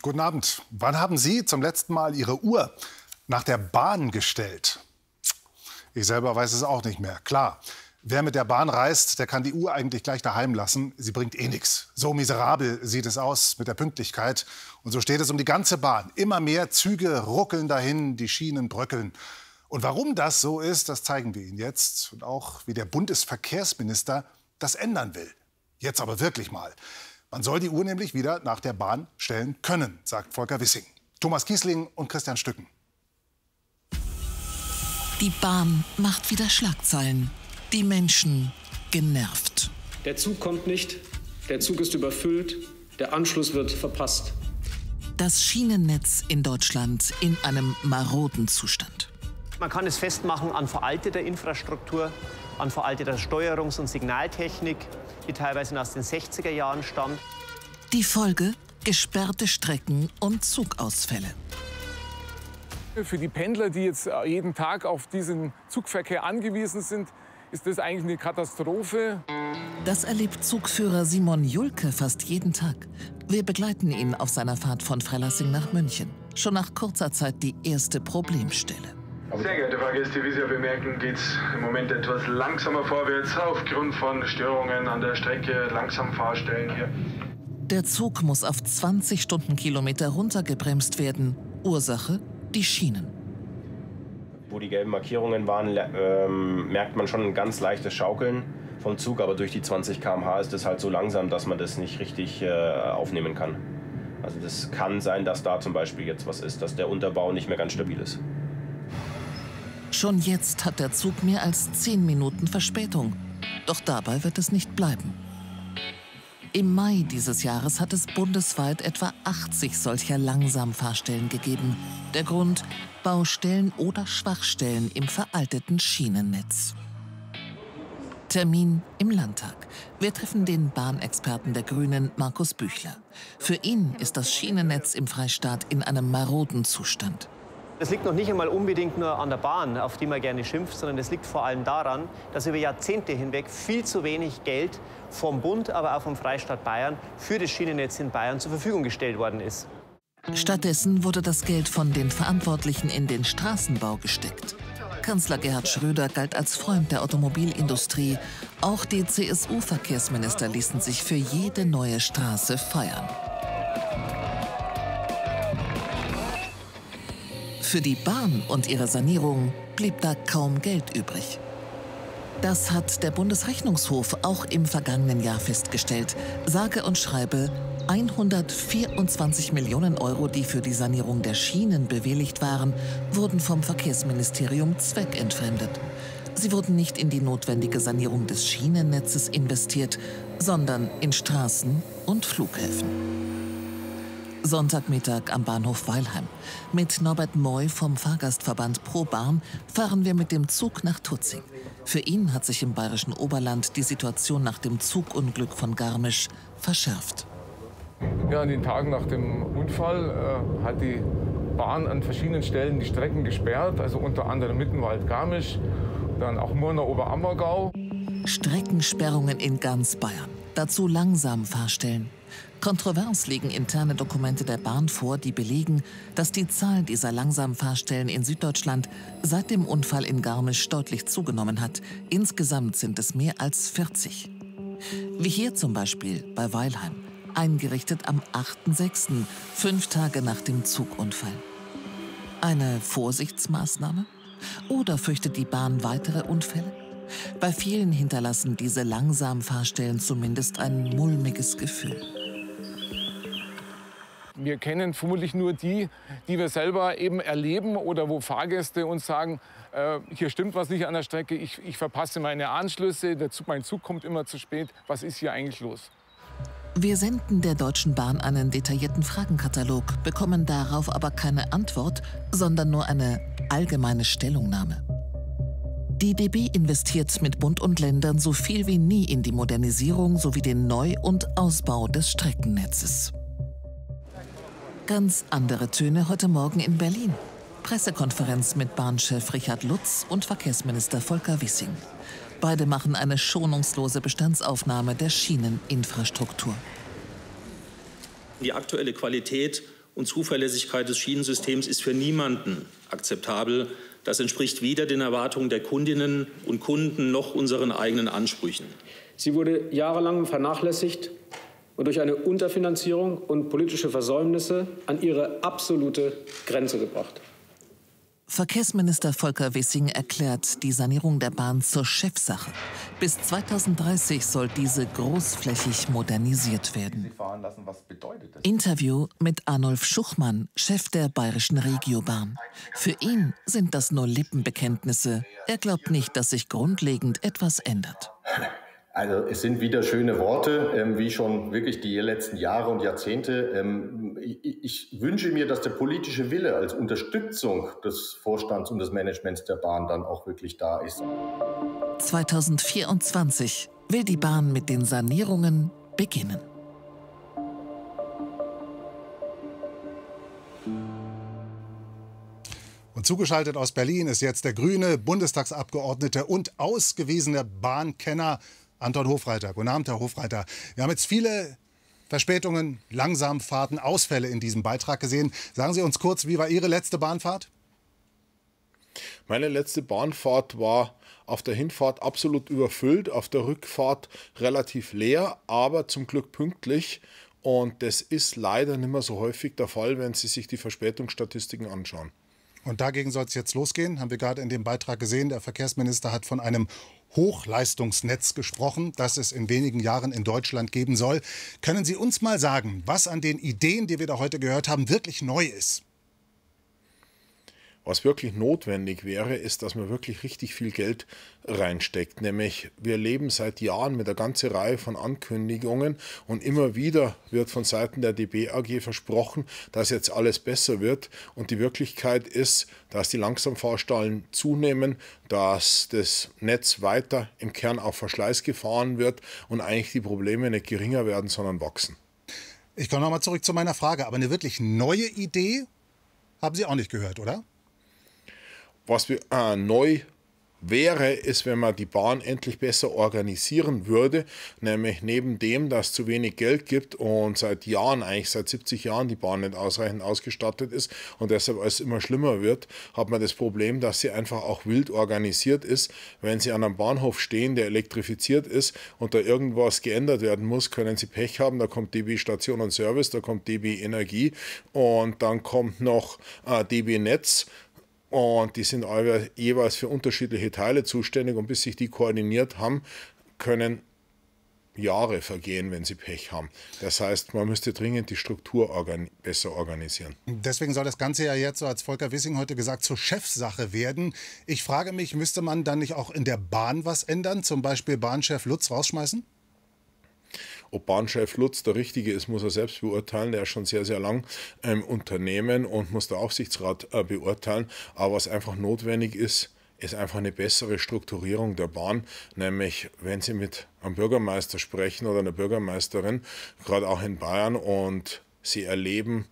Guten Abend. Wann haben Sie zum letzten Mal Ihre Uhr nach der Bahn gestellt? Ich selber weiß es auch nicht mehr. Klar, wer mit der Bahn reist, der kann die Uhr eigentlich gleich daheim lassen. Sie bringt eh nichts. So miserabel sieht es aus mit der Pünktlichkeit. Und so steht es um die ganze Bahn. Immer mehr Züge ruckeln dahin, die Schienen bröckeln. Und warum das so ist, das zeigen wir Ihnen jetzt. Und auch, wie der Bundesverkehrsminister das ändern will. Jetzt aber wirklich mal. Man soll die Uhr nämlich wieder nach der Bahn stellen können, sagt Volker Wissing. Thomas Kiesling und Christian Stücken. Die Bahn macht wieder Schlagzeilen. Die Menschen genervt. Der Zug kommt nicht, der Zug ist überfüllt, der Anschluss wird verpasst. Das Schienennetz in Deutschland in einem maroden Zustand. Man kann es festmachen an veralteter Infrastruktur, an veralteter Steuerungs- und Signaltechnik, die teilweise aus den 60er Jahren stammt. Die Folge? Gesperrte Strecken und Zugausfälle. Für die Pendler, die jetzt jeden Tag auf diesen Zugverkehr angewiesen sind, ist das eigentlich eine Katastrophe. Das erlebt Zugführer Simon Julke fast jeden Tag. Wir begleiten ihn auf seiner Fahrt von Freilassing nach München. Schon nach kurzer Zeit die erste Problemstelle. Sehr geehrte Fahrgäste, wie Sie ja bemerken, geht es im Moment etwas langsamer vorwärts aufgrund von Störungen an der Strecke, langsam Fahrstellen hier. Der Zug muss auf 20 Stundenkilometer runtergebremst werden. Ursache? Die Schienen. Wo die gelben Markierungen waren, ähm, merkt man schon ein ganz leichtes Schaukeln vom Zug, aber durch die 20 km/h ist es halt so langsam, dass man das nicht richtig äh, aufnehmen kann. Also das kann sein, dass da zum Beispiel jetzt was ist, dass der Unterbau nicht mehr ganz stabil ist. Schon jetzt hat der Zug mehr als 10 Minuten Verspätung. Doch dabei wird es nicht bleiben. Im Mai dieses Jahres hat es bundesweit etwa 80 solcher Langsamfahrstellen gegeben. Der Grund? Baustellen oder Schwachstellen im veralteten Schienennetz. Termin im Landtag. Wir treffen den Bahnexperten der Grünen, Markus Büchler. Für ihn ist das Schienennetz im Freistaat in einem maroden Zustand. Das liegt noch nicht einmal unbedingt nur an der Bahn, auf die man gerne schimpft, sondern es liegt vor allem daran, dass über Jahrzehnte hinweg viel zu wenig Geld vom Bund, aber auch vom Freistaat Bayern für das Schienennetz in Bayern zur Verfügung gestellt worden ist. Stattdessen wurde das Geld von den Verantwortlichen in den Straßenbau gesteckt. Kanzler Gerhard Schröder galt als Freund der Automobilindustrie. Auch die CSU-Verkehrsminister ließen sich für jede neue Straße feiern. Für die Bahn und ihre Sanierung blieb da kaum Geld übrig. Das hat der Bundesrechnungshof auch im vergangenen Jahr festgestellt. Sage und schreibe 124 Millionen Euro, die für die Sanierung der Schienen bewilligt waren, wurden vom Verkehrsministerium zweckentfremdet. Sie wurden nicht in die notwendige Sanierung des Schienennetzes investiert, sondern in Straßen und Flughäfen. Sonntagmittag am Bahnhof Weilheim. Mit Norbert Moy vom Fahrgastverband Pro Bahn fahren wir mit dem Zug nach Tutzing. Für ihn hat sich im bayerischen Oberland die Situation nach dem Zugunglück von Garmisch verschärft. Ja, an den Tagen nach dem Unfall äh, hat die Bahn an verschiedenen Stellen die Strecken gesperrt, also unter anderem Mittenwald-Garmisch, dann auch Murnau-Oberammergau. Streckensperrungen in ganz Bayern. Dazu langsam Fahrstellen. Kontrovers liegen interne Dokumente der Bahn vor, die belegen, dass die Zahl dieser Langsamfahrstellen in Süddeutschland seit dem Unfall in Garmisch deutlich zugenommen hat. Insgesamt sind es mehr als 40. Wie hier zum Beispiel bei Weilheim, eingerichtet am 8.6., fünf Tage nach dem Zugunfall. Eine Vorsichtsmaßnahme? Oder fürchtet die Bahn weitere Unfälle? Bei vielen hinterlassen diese Langsamfahrstellen zumindest ein mulmiges Gefühl. Wir kennen vermutlich nur die, die wir selber eben erleben oder wo Fahrgäste uns sagen, äh, hier stimmt was nicht an der Strecke, ich, ich verpasse meine Anschlüsse, der Zug, mein Zug kommt immer zu spät, was ist hier eigentlich los? Wir senden der Deutschen Bahn einen detaillierten Fragenkatalog, bekommen darauf aber keine Antwort, sondern nur eine allgemeine Stellungnahme. Die DB investiert mit Bund und Ländern so viel wie nie in die Modernisierung sowie den Neu- und Ausbau des Streckennetzes. Ganz andere Töne heute Morgen in Berlin. Pressekonferenz mit Bahnchef Richard Lutz und Verkehrsminister Volker Wissing. Beide machen eine schonungslose Bestandsaufnahme der Schieneninfrastruktur. Die aktuelle Qualität und Zuverlässigkeit des Schienensystems ist für niemanden akzeptabel. Das entspricht weder den Erwartungen der Kundinnen und Kunden noch unseren eigenen Ansprüchen. Sie wurde jahrelang vernachlässigt und durch eine Unterfinanzierung und politische Versäumnisse an ihre absolute Grenze gebracht. Verkehrsminister Volker Wissing erklärt die Sanierung der Bahn zur Chefsache. Bis 2030 soll diese großflächig modernisiert werden. Interview mit Arnulf Schuchmann, Chef der bayerischen Regiobahn. Für ihn sind das nur Lippenbekenntnisse. Er glaubt nicht, dass sich grundlegend etwas ändert. Also es sind wieder schöne Worte, ähm, wie schon wirklich die letzten Jahre und Jahrzehnte. Ähm, ich, ich, wünsche mir, dass der politische Wille als Unterstützung des Vorstands und des Managements der Bahn dann auch wirklich da ist. 2024 will die Bahn mit den Sanierungen beginnen. Und zugeschaltet aus Berlin ist jetzt der grüne Bundestagsabgeordnete und ausgewiesene Bahnkenner Anton Hofreiter. Guten Abend, Herr Hofreiter. Wir haben jetzt viele Verspätungen, Langsamfahrten, Ausfälle in diesem Beitrag gesehen. Sagen Sie uns kurz, wie war Ihre letzte Bahnfahrt? Meine letzte Bahnfahrt war auf der Hinfahrt absolut überfüllt, auf der Rückfahrt relativ leer, aber zum Glück pünktlich. Und das ist leider nicht mehr so häufig der Fall, wenn Sie sich die Verspätungsstatistiken anschauen. Und dagegen soll es jetzt losgehen, haben wir gerade in dem Beitrag gesehen. Der Verkehrsminister hat von einem Hochleistungsnetz gesprochen, das es in wenigen Jahren in Deutschland geben soll. Können Sie uns mal sagen, was an den Ideen, die wir da heute gehört haben, wirklich neu ist? Was wirklich notwendig wäre, ist, dass man wirklich richtig viel Geld reinsteckt. Nämlich, wir leben seit Jahren mit einer ganzen Reihe von Ankündigungen und immer wieder wird von Seiten der DB AG versprochen, dass jetzt alles besser wird. Und die Wirklichkeit ist, dass die Langsamfahrstallen zunehmen, dass das Netz weiter im Kern auf Verschleiß gefahren wird und eigentlich die Probleme nicht geringer werden, sondern wachsen. Ich komme nochmal zurück zu meiner Frage. Aber eine wirklich neue Idee haben Sie auch nicht gehört, oder? Was wir äh, neu wäre, ist, wenn man die Bahn endlich besser organisieren würde, nämlich neben dem, dass es zu wenig Geld gibt und seit Jahren, eigentlich seit 70 Jahren die Bahn nicht ausreichend ausgestattet ist und deshalb alles immer schlimmer wird, hat man das Problem, dass sie einfach auch wild organisiert ist. Wenn sie an einem Bahnhof stehen, der elektrifiziert ist und da irgendwas geändert werden muss, können sie Pech haben, da kommt DB Station und Service, da kommt DB Energie und dann kommt noch äh, DB Netz und die sind jeweils für unterschiedliche Teile zuständig. Und bis sich die koordiniert haben, können Jahre vergehen, wenn sie Pech haben. Das heißt, man müsste dringend die Struktur organi besser organisieren. Deswegen soll das Ganze ja jetzt, so als Volker Wissing heute gesagt, zur Chefsache werden. Ich frage mich, müsste man dann nicht auch in der Bahn was ändern? Zum Beispiel Bahnchef Lutz rausschmeißen? Ob Bahnchef Lutz der Richtige ist, muss er selbst beurteilen. Der ist schon sehr, sehr lang im Unternehmen und muss der Aufsichtsrat äh, beurteilen. Aber was einfach notwendig ist, ist einfach eine bessere Strukturierung der Bahn, nämlich wenn Sie mit einem Bürgermeister sprechen oder einer Bürgermeisterin, gerade auch in Bayern, und Sie erleben,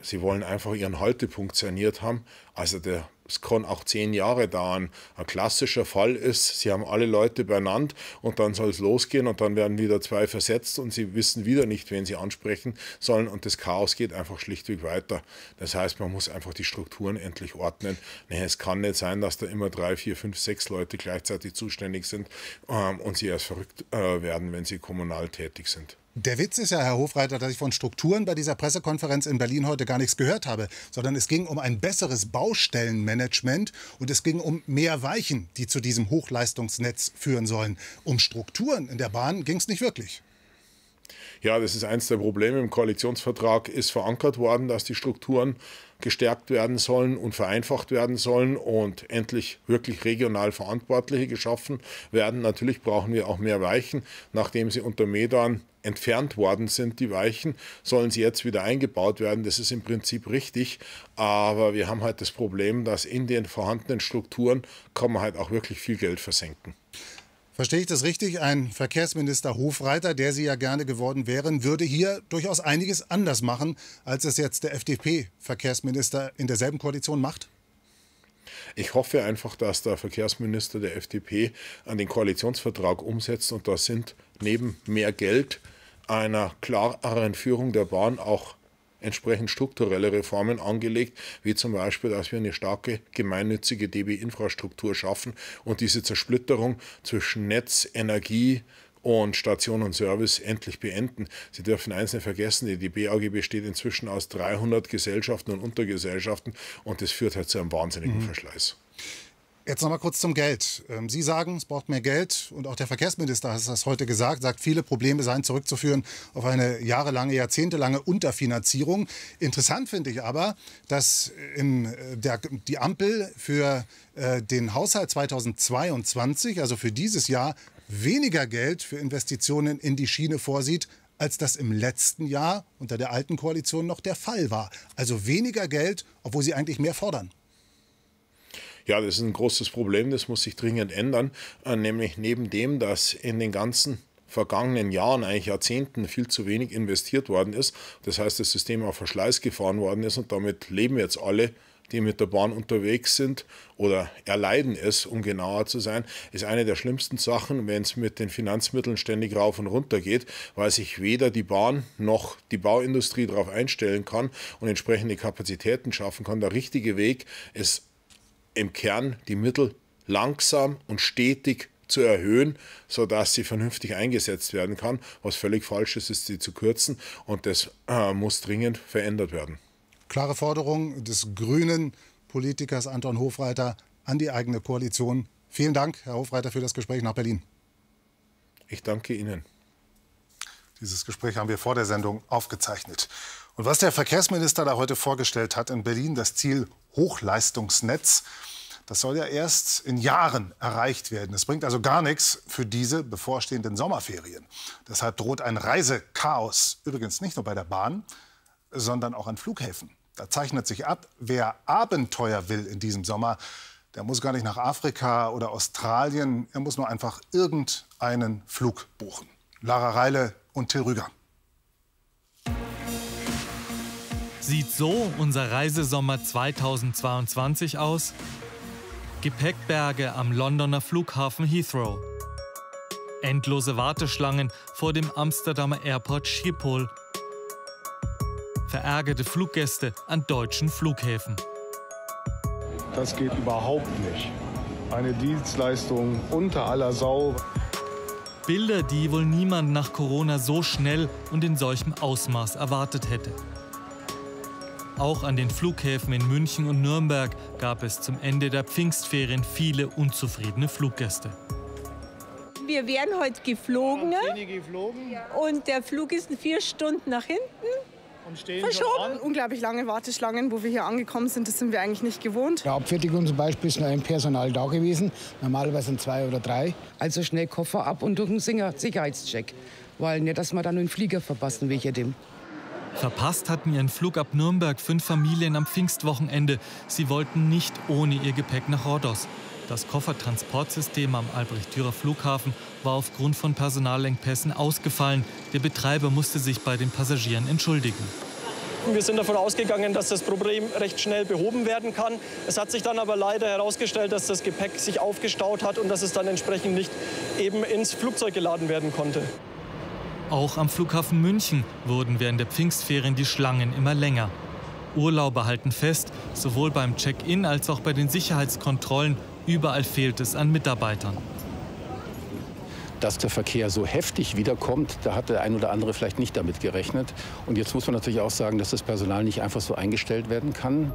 Sie wollen einfach Ihren Haltepunkt saniert haben. Also der es kann auch zehn Jahre dauern. Ein klassischer Fall ist, Sie haben alle Leute benannt und dann soll es losgehen und dann werden wieder zwei versetzt und Sie wissen wieder nicht, wen Sie ansprechen sollen und das Chaos geht einfach schlichtweg weiter. Das heißt, man muss einfach die Strukturen endlich ordnen. Nee, es kann nicht sein, dass da immer drei, vier, fünf, sechs Leute gleichzeitig zuständig sind ähm, und Sie erst verrückt äh, werden, wenn Sie kommunal tätig sind. Der Witz ist ja, Herr Hofreiter, dass ich von Strukturen bei dieser Pressekonferenz in Berlin heute gar nichts gehört habe, sondern es ging um ein besseres Baustellenmanagement und es ging um mehr Weichen, die zu diesem Hochleistungsnetz führen sollen. Um Strukturen in der Bahn ging es nicht wirklich. Ja, das ist eines der Probleme. Im Koalitionsvertrag ist verankert worden, dass die Strukturen gestärkt werden sollen und vereinfacht werden sollen und endlich wirklich regional Verantwortliche geschaffen werden. Natürlich brauchen wir auch mehr Weichen, nachdem sie unter Medan entfernt worden sind, die Weichen, sollen sie jetzt wieder eingebaut werden. Das ist im Prinzip richtig, aber wir haben halt das Problem, dass in den vorhandenen Strukturen kann man halt auch wirklich viel Geld versenken. Verstehe ich das richtig? Ein Verkehrsminister Hofreiter, der Sie ja gerne geworden wären, würde hier durchaus einiges anders machen, als es jetzt der FDP-Verkehrsminister in derselben Koalition macht? Ich hoffe einfach, dass der Verkehrsminister der FDP an den Koalitionsvertrag umsetzt und da sind neben mehr Geld einer klareren Führung der Bahn auch entsprechend strukturelle Reformen angelegt, wie zum Beispiel, dass wir eine starke gemeinnützige DB-Infrastruktur schaffen und diese Zersplitterung zwischen Netz, Energie, und Station und Service endlich beenden. Sie dürfen eins nicht vergessen, die DB AG besteht inzwischen aus 300 Gesellschaften und Untergesellschaften und das führt halt zu einem wahnsinnigen mhm. Verschleiß. Jetzt noch mal kurz zum Geld. Ähm, Sie sagen, es braucht mehr Geld und auch der Verkehrsminister hat das heute gesagt, sagt, viele Probleme seien zurückzuführen auf eine jahrelange, jahrzehntelange Unterfinanzierung. Interessant finde ich aber, dass im, äh, der, die Ampel für äh, den Haushalt 2022, also für dieses Jahr, weniger Geld für Investitionen in die Schiene vorsieht, als das im letzten Jahr unter der alten Koalition noch der Fall war. Also weniger Geld, obwohl sie eigentlich mehr fordern. Ja, das ist ein großes Problem, das muss sich dringend ändern. Äh, nämlich neben dem, dass in den ganzen vergangenen Jahren, eigentlich Jahrzehnten, viel zu wenig investiert worden ist. Das heißt, das System auf Verschleiß gefahren worden ist und damit leben jetzt alle die mit der Bahn unterwegs sind oder erleiden es, um genauer zu sein, ist eine der schlimmsten Sachen, wenn es mit den Finanzmitteln ständig rauf und runter geht, weil sich weder die Bahn noch die Bauindustrie darauf einstellen kann und entsprechende Kapazitäten schaffen kann. Der richtige Weg ist im Kern die Mittel langsam und stetig zu erhöhen, sodass sie vernünftig eingesetzt werden kann. Was völlig falsch ist, ist sie zu kürzen und das äh, muss dringend verändert werden. Klare Forderung des grünen Politikers Anton Hofreiter an die eigene Koalition. Vielen Dank, Herr Hofreiter, für das Gespräch nach Berlin. Ich danke Ihnen. Dieses Gespräch haben wir vor der Sendung aufgezeichnet. Und was der Verkehrsminister da heute vorgestellt hat in Berlin, das Ziel Hochleistungsnetz, das soll ja erst in Jahren erreicht werden. Es bringt also gar nichts für diese bevorstehenden Sommerferien. Deshalb droht ein Reisechaos. Übrigens nicht nur bei der Bahn, sondern auch an Flughäfen. Da zeichnet sich ab, wer Abenteuer will in diesem Sommer, der muss gar nicht nach Afrika oder Australien. Er muss nur einfach irgendeinen Flug buchen. Lara Reile und Till Rüger. Sieht so unser Reisesommer 2022 aus? Gepäckberge am Londoner Flughafen Heathrow. Endlose Warteschlangen vor dem Amsterdamer Airport Schiphol verärgerte Fluggäste an deutschen Flughäfen. Das geht überhaupt nicht. Eine Dienstleistung unter aller Sau. Bilder, die wohl niemand nach Corona so schnell und in solchem Ausmaß erwartet hätte. Auch an den Flughäfen in München und Nürnberg gab es zum Ende der Pfingstferien viele unzufriedene Fluggäste. Wir werden heute geflogen, und der Flug ist vier Stunden nach hinten und stehen Verschoben. Unglaublich lange Warteschlangen, wo wir hier angekommen sind, das sind wir eigentlich nicht gewohnt. Ja, Abfertigung zum Beispiel ist noch ein Personal da gewesen. Normalerweise sind zwei oder drei. Also schnell Koffer ab und durch einen Sicherheitscheck. Weil nicht, dass wir dann einen Flieger verpassen wegen dem. Verpasst hatten ihren Flug ab Nürnberg fünf Familien am Pfingstwochenende. Sie wollten nicht ohne ihr Gepäck nach Rhodos. Das Koffertransportsystem am Albrecht-Dürer Flughafen war aufgrund von Personalengpässen ausgefallen. Der Betreiber musste sich bei den Passagieren entschuldigen. Wir sind davon ausgegangen, dass das Problem recht schnell behoben werden kann. Es hat sich dann aber leider herausgestellt, dass das Gepäck sich aufgestaut hat und dass es dann entsprechend nicht eben ins Flugzeug geladen werden konnte. Auch am Flughafen München wurden während der Pfingstferien die Schlangen immer länger. Urlauber halten fest, sowohl beim Check-in als auch bei den Sicherheitskontrollen Überall fehlt es an Mitarbeitern. Dass der Verkehr so heftig wiederkommt, da hat der ein oder andere vielleicht nicht damit gerechnet. Und jetzt muss man natürlich auch sagen, dass das Personal nicht einfach so eingestellt werden kann.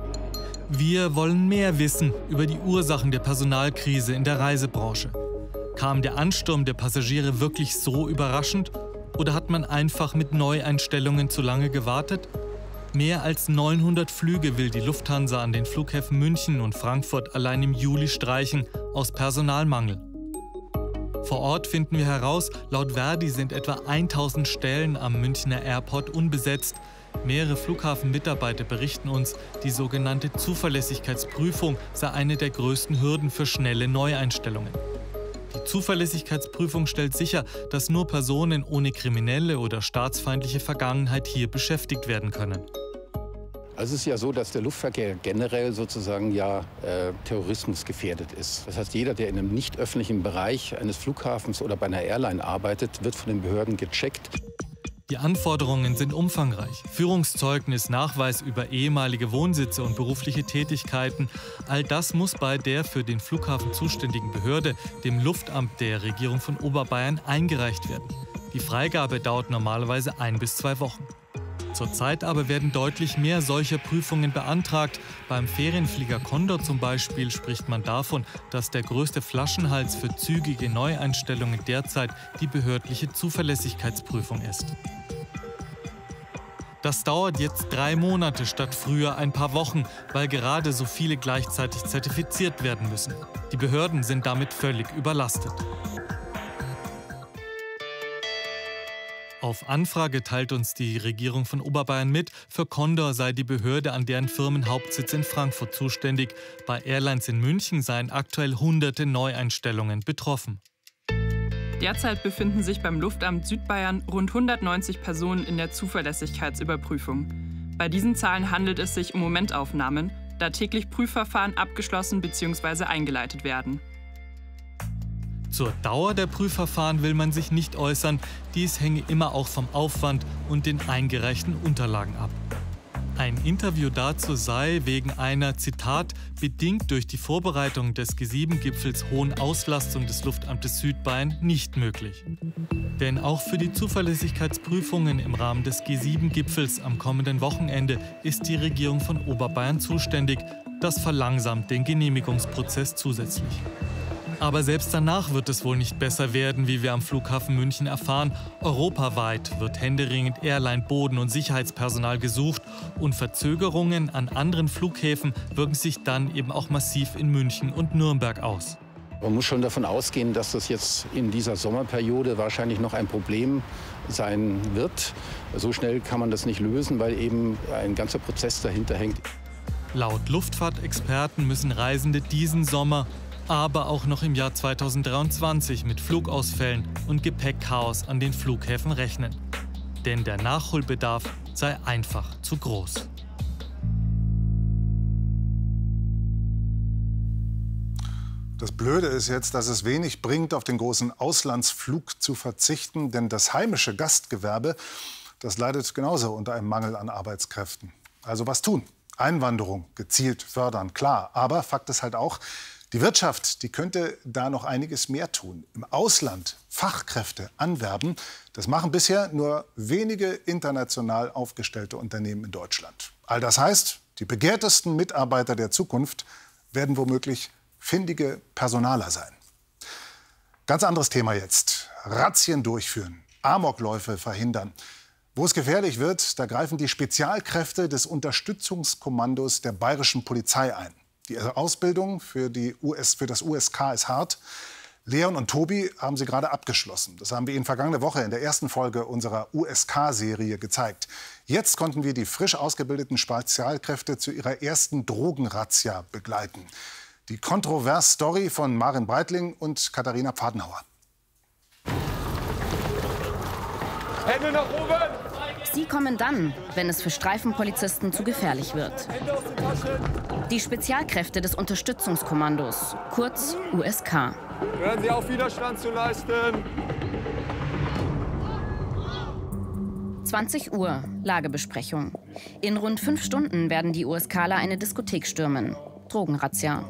Wir wollen mehr wissen über die Ursachen der Personalkrise in der Reisebranche. Kam der Ansturm der Passagiere wirklich so überraschend? Oder hat man einfach mit Neueinstellungen zu lange gewartet? Mehr als 900 Flüge will die Lufthansa an den Flughäfen München und Frankfurt allein im Juli streichen, aus Personalmangel. Vor Ort finden wir heraus, laut Verdi sind etwa 1000 Stellen am Münchner Airport unbesetzt. Mehrere Flughafenmitarbeiter berichten uns, die sogenannte Zuverlässigkeitsprüfung sei eine der größten Hürden für schnelle Neueinstellungen. Die Zuverlässigkeitsprüfung stellt sicher, dass nur Personen ohne kriminelle oder staatsfeindliche Vergangenheit hier beschäftigt werden können. Also es ist ja so, dass der Luftverkehr generell sozusagen ja äh, Terrorismus ist. Das heißt, jeder, der in einem nicht öffentlichen Bereich eines Flughafens oder bei einer Airline arbeitet, wird von den Behörden gecheckt. Die Anforderungen sind umfangreich. Führungszeugnis, Nachweis über ehemalige Wohnsitze und berufliche Tätigkeiten. All das muss bei der für den Flughafen zuständigen Behörde, dem Luftamt der Regierung von Oberbayern, eingereicht werden. Die Freigabe dauert normalerweise ein bis zwei Wochen. Zurzeit aber werden deutlich mehr solcher Prüfungen beantragt. Beim Ferienflieger Condor zum Beispiel spricht man davon, dass der größte Flaschenhals für zügige Neueinstellungen derzeit die behördliche Zuverlässigkeitsprüfung ist. Das dauert jetzt drei Monate statt früher ein paar Wochen, weil gerade so viele gleichzeitig zertifiziert werden müssen. Die Behörden sind damit völlig überlastet. Auf Anfrage teilt uns die Regierung von Oberbayern mit, für Condor sei die Behörde an deren Firmenhauptsitz in Frankfurt zuständig. Bei Airlines in München seien aktuell hunderte Neueinstellungen betroffen. Derzeit befinden sich beim Luftamt Südbayern rund 190 Personen in der Zuverlässigkeitsüberprüfung. Bei diesen Zahlen handelt es sich um Momentaufnahmen, da täglich Prüfverfahren abgeschlossen bzw. eingeleitet werden. Zur Dauer der Prüfverfahren will man sich nicht äußern. Dies hänge immer auch vom Aufwand und den eingereichten Unterlagen ab. Ein Interview dazu sei wegen einer, Zitat, bedingt durch die Vorbereitung des G7-Gipfels hohen Auslastung des Luftamtes Südbayern nicht möglich. Denn auch für die Zuverlässigkeitsprüfungen im Rahmen des G7-Gipfels am kommenden Wochenende ist die Regierung von Oberbayern zuständig. Das verlangsamt den Genehmigungsprozess zusätzlich. Aber selbst danach wird es wohl nicht besser werden, wie wir am Flughafen München erfahren. Europaweit wird händeringend Airline, Boden- und Sicherheitspersonal gesucht und Verzögerungen an anderen Flughäfen wirken sich dann eben auch massiv in München und Nürnberg aus. Man muss schon davon ausgehen, dass das jetzt in dieser Sommerperiode wahrscheinlich noch ein Problem sein wird. So schnell kann man das nicht lösen, weil eben ein ganzer Prozess dahinter hängt. Laut Luftfahrtexperten müssen Reisende diesen Sommer aber auch noch im Jahr 2023 mit Flugausfällen und Gepäckchaos an den Flughäfen rechnen. Denn der Nachholbedarf sei einfach zu groß. Das Blöde ist jetzt, dass es wenig bringt, auf den großen Auslandsflug zu verzichten, denn das heimische Gastgewerbe, das leidet genauso unter einem Mangel an Arbeitskräften. Also was tun? Einwanderung gezielt fördern, klar. Aber Fakt ist halt auch, die Wirtschaft, die könnte da noch einiges mehr tun. Im Ausland Fachkräfte anwerben, das machen bisher nur wenige international aufgestellte Unternehmen in Deutschland. All das heißt, die begehrtesten Mitarbeiter der Zukunft werden womöglich findige Personaler sein. Ganz anderes Thema jetzt. Razzien durchführen, Amokläufe verhindern. Wo es gefährlich wird, da greifen die Spezialkräfte des Unterstützungskommandos der bayerischen Polizei ein. Die Ausbildung für, die US, für das USK ist hart. Leon und Tobi haben sie gerade abgeschlossen. Das haben wir Ihnen vergangene Woche in der ersten Folge unserer USK-Serie gezeigt. Jetzt konnten wir die frisch ausgebildeten Spezialkräfte zu ihrer ersten Drogenrazzia begleiten. Die Kontrovers-Story von Marin Breitling und Katharina Pfadenhauer. Hände nach oben! Sie kommen dann, wenn es für Streifenpolizisten zu gefährlich wird. Die Spezialkräfte des Unterstützungskommandos, kurz USK. Hören Sie auf, Widerstand zu leisten. 20 Uhr, Lagebesprechung. In rund fünf Stunden werden die USKler eine Diskothek stürmen. Drogenrazzia.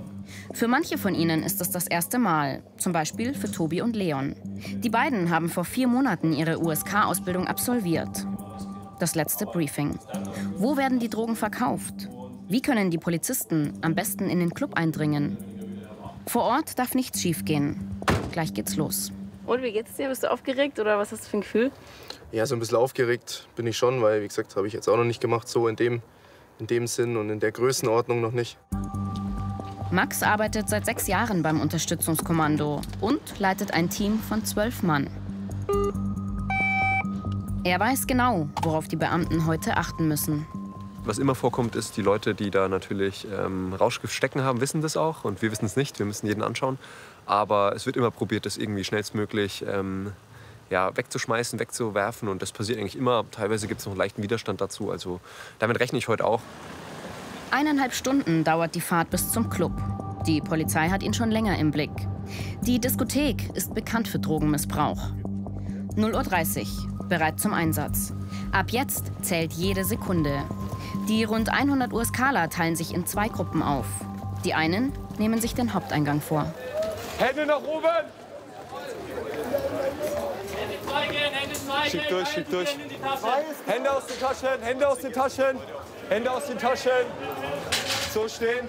Für manche von ihnen ist es das erste Mal, zum Beispiel für Tobi und Leon. Die beiden haben vor vier Monaten ihre USK-Ausbildung absolviert das letzte Briefing. Wo werden die Drogen verkauft? Wie können die Polizisten am besten in den Club eindringen? Vor Ort darf nichts schiefgehen. Gleich geht's los. Und wie geht's dir? Bist du aufgeregt oder was hast du für ein Gefühl? Ja, so ein bisschen aufgeregt bin ich schon, weil, wie gesagt, habe ich jetzt auch noch nicht gemacht, so in dem, in dem Sinn und in der Größenordnung noch nicht. Max arbeitet seit sechs Jahren beim Unterstützungskommando und leitet ein Team von zwölf Mann. Er weiß genau, worauf die Beamten heute achten müssen. Was immer vorkommt, ist, die Leute, die da natürlich ähm, Rauschgift stecken haben, wissen das auch. Und wir wissen es nicht. Wir müssen jeden anschauen. Aber es wird immer probiert, das irgendwie schnellstmöglich ähm, ja, wegzuschmeißen, wegzuwerfen. Und das passiert eigentlich immer. Teilweise gibt es noch einen leichten Widerstand dazu. Also damit rechne ich heute auch. Eineinhalb Stunden dauert die Fahrt bis zum Club. Die Polizei hat ihn schon länger im Blick. Die Diskothek ist bekannt für Drogenmissbrauch. 0.30 Uhr, bereit zum Einsatz. Ab jetzt zählt jede Sekunde. Die rund 100 USKler teilen sich in zwei Gruppen auf. Die einen nehmen sich den Haupteingang vor. Hände nach oben! Schieb durch, schieb durch. Hände aus den Taschen, Hände aus den Taschen, Hände aus den Taschen. So stehen.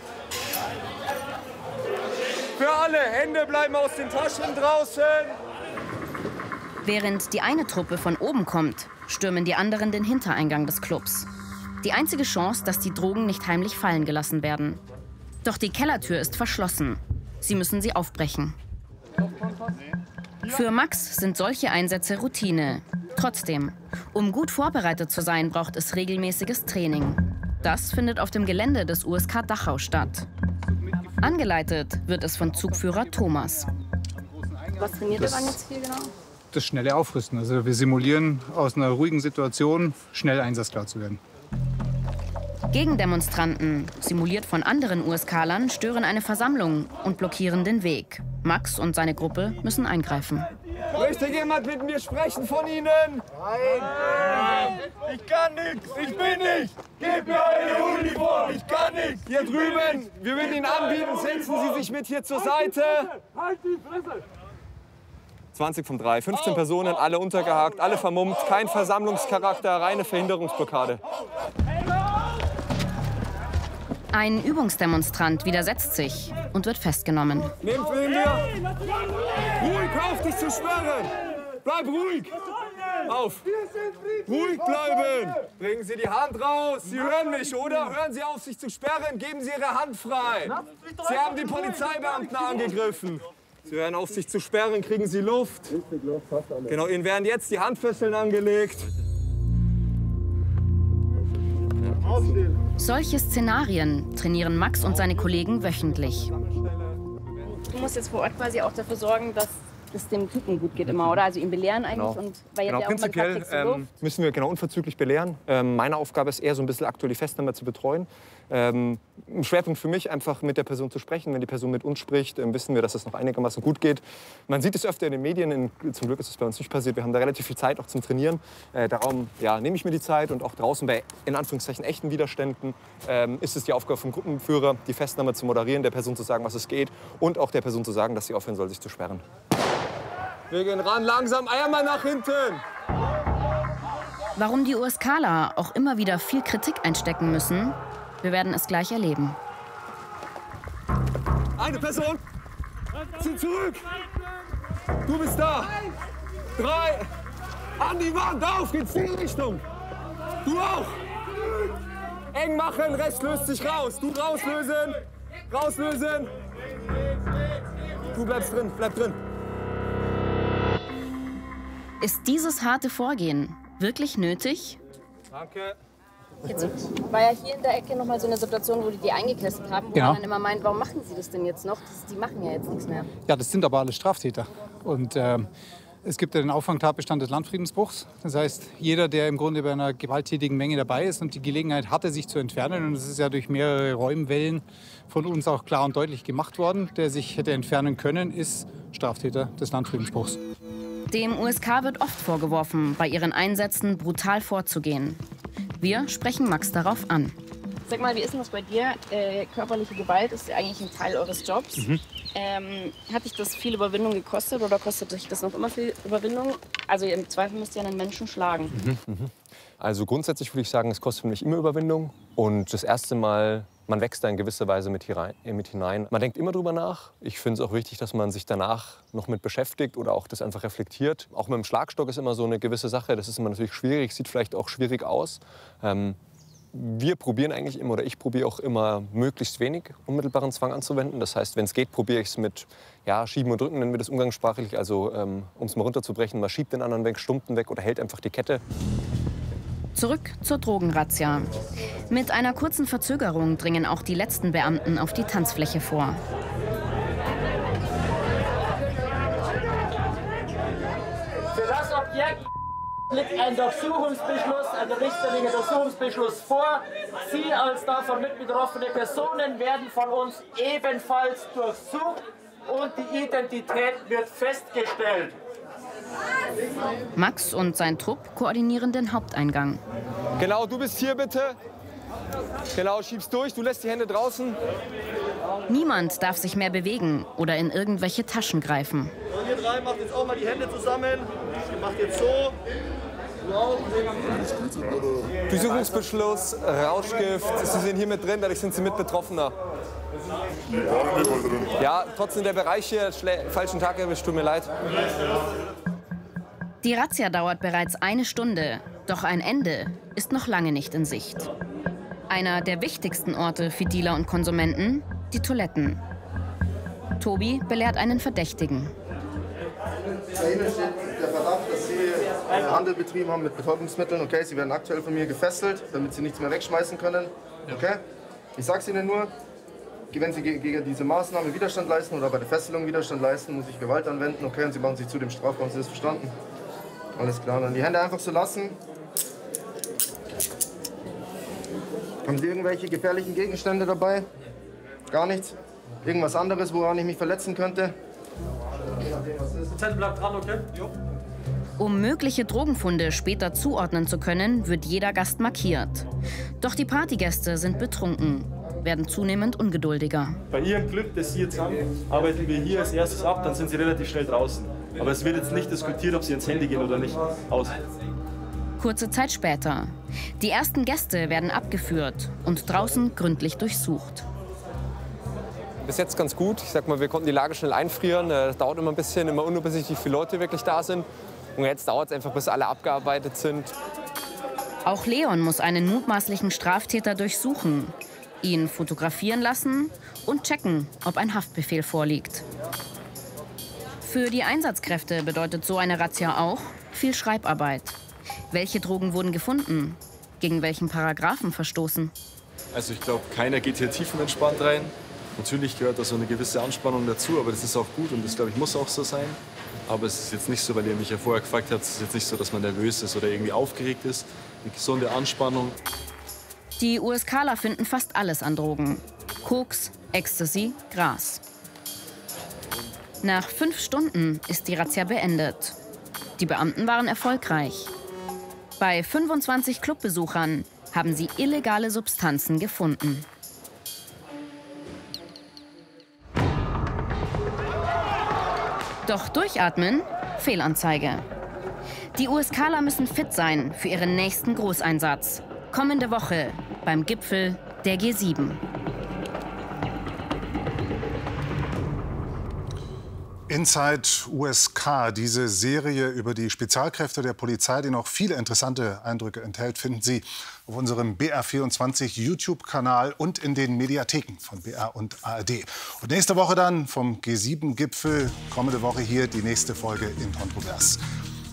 Für alle, Hände bleiben aus den Taschen draußen. Während die eine Truppe von oben kommt, stürmen die anderen den Hintereingang des Clubs. Die einzige Chance, dass die Drogen nicht heimlich fallen gelassen werden. Doch die Kellertür ist verschlossen. Sie müssen sie aufbrechen. Für Max sind solche Einsätze Routine. Trotzdem, um gut vorbereitet zu sein, braucht es regelmäßiges Training. Das findet auf dem Gelände des USK Dachau statt. Angeleitet wird es von Zugführer Thomas. Was trainiert ihr dann jetzt hier genau? Das schnelle Aufrüsten. Also wir simulieren aus einer ruhigen Situation schnell einsatzklar zu werden. Gegendemonstranten, simuliert von anderen USK-Lern, stören eine Versammlung und blockieren den Weg. Max und seine Gruppe müssen eingreifen. Möchte jemand mit mir sprechen von Ihnen? Nein! Ich kann nichts! Ich bin nicht! Gebt mir eine Uniform! Ich kann nichts! Hier drüben, wir würden Ihnen anbieten, setzen Sie sich mit hier zur Seite. Halt die Fresse! 20 von 3, 15 Personen, alle untergehakt, alle vermummt, kein Versammlungscharakter, reine Verhinderungsblockade. Ein Übungsdemonstrant widersetzt sich und wird festgenommen. Nehmt wen wir? Ruhig, auf dich zu sperren! Bleib ruhig! Auf! Ruhig bleiben! Bringen Sie die Hand raus! Sie hören mich, oder? Hören Sie auf, sich zu sperren! Geben Sie Ihre Hand frei! Sie haben die Polizeibeamten angegriffen! Sie hören auf, sich zu sperren, kriegen Sie Luft. Genau, Ihnen werden jetzt die Handfesseln angelegt. Solche Szenarien trainieren Max und seine Kollegen wöchentlich. Du musst jetzt vor Ort quasi auch dafür sorgen, dass es dem Typen gut geht immer, oder? Also ihn belehren eigentlich Genau. und weil Genau, ja prinzipiell ähm, müssen wir genau unverzüglich belehren. Ähm, meine Aufgabe ist eher so ein bisschen aktuell die Festnahme zu betreuen. Ähm, ein Schwerpunkt für mich einfach mit der Person zu sprechen. Wenn die Person mit uns spricht, ähm, wissen wir, dass es noch einigermaßen gut geht. Man sieht es öfter in den Medien. In, zum Glück ist es bei uns nicht passiert. Wir haben da relativ viel Zeit auch zum Trainieren. Äh, darum ja, nehme ich mir die Zeit und auch draußen bei in Anführungszeichen echten Widerständen ähm, ist es die Aufgabe vom Gruppenführer, die Festnahme zu moderieren, der Person zu sagen, was es geht und auch der Person zu sagen, dass sie aufhören soll, sich zu sperren. Wir gehen ran, langsam, einmal nach hinten. Warum die USKler auch immer wieder viel Kritik einstecken müssen, wir werden es gleich erleben. Eine Person. Zieh zurück. Du bist da. Drei. An die Wand, auf, geht's in die Richtung. Du auch. Eng machen, Rest löst sich raus. Du rauslösen. Rauslösen. Du bleibst drin, bleib drin. Ist dieses harte Vorgehen wirklich nötig? Danke. Jetzt war ja hier in der Ecke noch mal so eine Situation, wo die die eingekesselt haben, wo Genau. man dann immer meint, warum machen sie das denn jetzt noch? Das, die machen ja jetzt nichts mehr. Ja, das sind aber alle Straftäter. Und ähm, es gibt ja den Auffangtatbestand des Landfriedensbruchs. Das heißt, jeder, der im Grunde bei einer gewalttätigen Menge dabei ist und die Gelegenheit hatte, sich zu entfernen, und das ist ja durch mehrere Räumwellen von uns auch klar und deutlich gemacht worden, der sich hätte entfernen können, ist Straftäter des Landfriedensbruchs. Dem USK wird oft vorgeworfen, bei ihren Einsätzen brutal vorzugehen. Wir sprechen Max darauf an. Sag mal, wie ist denn das bei dir? Äh, körperliche Gewalt ist ja eigentlich ein Teil eures Jobs. Mhm. Ähm, hat dich das viel Überwindung gekostet oder kostet dich das noch immer viel Überwindung? Also im Zweifel müsst ihr einen Menschen schlagen. Also grundsätzlich würde ich sagen, es kostet für mich immer Überwindung. Und das erste Mal, man wächst da in gewisser Weise äh, mit hinein. Man denkt immer drüber nach. Ich finde es auch wichtig, dass man sich danach noch mit beschäftigt oder auch das einfach reflektiert. Auch mit dem Schlagstock ist immer so eine gewisse Sache. Das ist immer natürlich schwierig, sieht vielleicht auch schwierig aus. Ähm, wir probieren eigentlich immer, oder ich probiere auch immer, möglichst wenig unmittelbaren Zwang anzuwenden. Das heißt, wenn es geht, probiere ich es mit ja, Schieben und Drücken, nennen wir das umgangssprachlich. Also, ähm, um es mal runterzubrechen, man schiebt den anderen weg, stummt ihn weg oder hält einfach die Kette. Zurück zur Drogenrazzia. Mit einer kurzen Verzögerung dringen auch die letzten Beamten auf die Tanzfläche vor. Für das Objekt liegt ein Durchsuchungsbeschluss, ein richterlicher Durchsuchungsbeschluss vor. Sie als davon mit betroffene Personen werden von uns ebenfalls durchsucht und die Identität wird festgestellt. Max und sein Trupp koordinieren den Haupteingang. Genau, du bist hier bitte. Genau, schiebst durch, du lässt die Hände draußen. Niemand darf sich mehr bewegen oder in irgendwelche Taschen greifen. Und ihr drei macht jetzt auch mal die Hände zusammen. Ihr macht jetzt so. Durchsuchungsbeschluss, Rauschgift, Sie sind hier mit drin, dadurch sind Sie mit Betroffener. Ja, trotzdem der Bereich hier, falschen Tag erwischt, tut mir leid. Die Razzia dauert bereits eine Stunde, doch ein Ende ist noch lange nicht in Sicht. Einer der wichtigsten Orte für Dealer und Konsumenten, die Toiletten. Tobi belehrt einen Verdächtigen. Dahinter steht der Verdacht, dass Sie äh, Handel betrieben haben mit Betäubungsmitteln. Okay, Sie werden aktuell von mir gefesselt, damit Sie nichts mehr wegschmeißen können. Okay? Ich sag's Ihnen nur, wenn Sie ge- gegen diese Maßnahme Widerstand leisten oder bei der Fesselung Widerstand leisten, muss ich Gewalt anwenden. Okay, und Sie machen sich zu dem strafbar. Haben Sie das verstanden? Alles klar, dann die Hände einfach so lassen. Haben Sie irgendwelche gefährlichen Gegenstände dabei? Gar nichts? Irgendwas anderes, woran ich mich verletzen könnte? Zettel bleibt dran, okay? Jo. Um mögliche Drogenfunde später zuordnen zu können, wird jeder Gast markiert. Doch die Partygäste sind betrunken, werden zunehmend ungeduldiger. Bei Ihrem Glück, das Sie jetzt haben, arbeiten wir hier als erstes ab, dann sind Sie relativ schnell draußen. Aber es wird jetzt nicht diskutiert, ob Sie ins Handy gehen oder nicht. Aus. Kurze Zeit später. Die ersten Gäste werden abgeführt und draußen gründlich durchsucht. Bis jetzt ganz gut. Ich sag mal, wir konnten die Lage schnell einfrieren. Äh, Das dauert immer ein bisschen, immer unübersichtlich, wie viele Leute wirklich da sind. Und jetzt dauert es einfach, bis alle abgearbeitet sind. Auch Leon muss einen mutmaßlichen Straftäter durchsuchen, ihn fotografieren lassen und checken, ob ein Haftbefehl vorliegt. Für die Einsatzkräfte bedeutet so eine Razzia auch viel Schreibarbeit. Welche Drogen wurden gefunden? Gegen welchen Paragraphen verstoßen? Also ich glaube, keiner geht hier tiefenentspannt rein. Natürlich gehört da so eine gewisse Anspannung dazu, aber das ist auch gut und das, glaube ich, muss auch so sein. Aber es ist jetzt nicht so, weil ihr mich ja vorher gefragt habt, es ist jetzt nicht so, dass man nervös ist oder irgendwie aufgeregt ist. Eine gesunde Anspannung. Die USKler finden fast alles an Drogen. Koks, Ecstasy, Gras. Nach fünf Stunden ist die Razzia beendet. Die Beamten waren erfolgreich. Bei 25 Clubbesuchern haben sie illegale Substanzen gefunden. Doch durchatmen? Fehlanzeige. Die USKler müssen fit sein für ihren nächsten Großeinsatz. Kommende Woche beim Gipfel der G7. Inside USK, diese Serie über die Spezialkräfte der Polizei, die noch viele interessante Eindrücke enthält, finden Sie auf unserem BR24 YouTube-Kanal und in den Mediatheken von BR und ARD. Und nächste Woche dann vom G7-Gipfel, kommende Woche hier die nächste Folge in Kontrovers.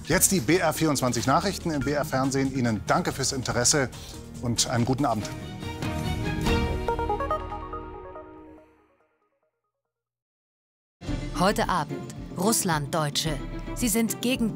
Jetzt die BR24 Nachrichten im BR Fernsehen. Ihnen danke fürs Interesse und einen guten Abend. Heute Abend Russland-Deutsche. Sie sind gegen Putin.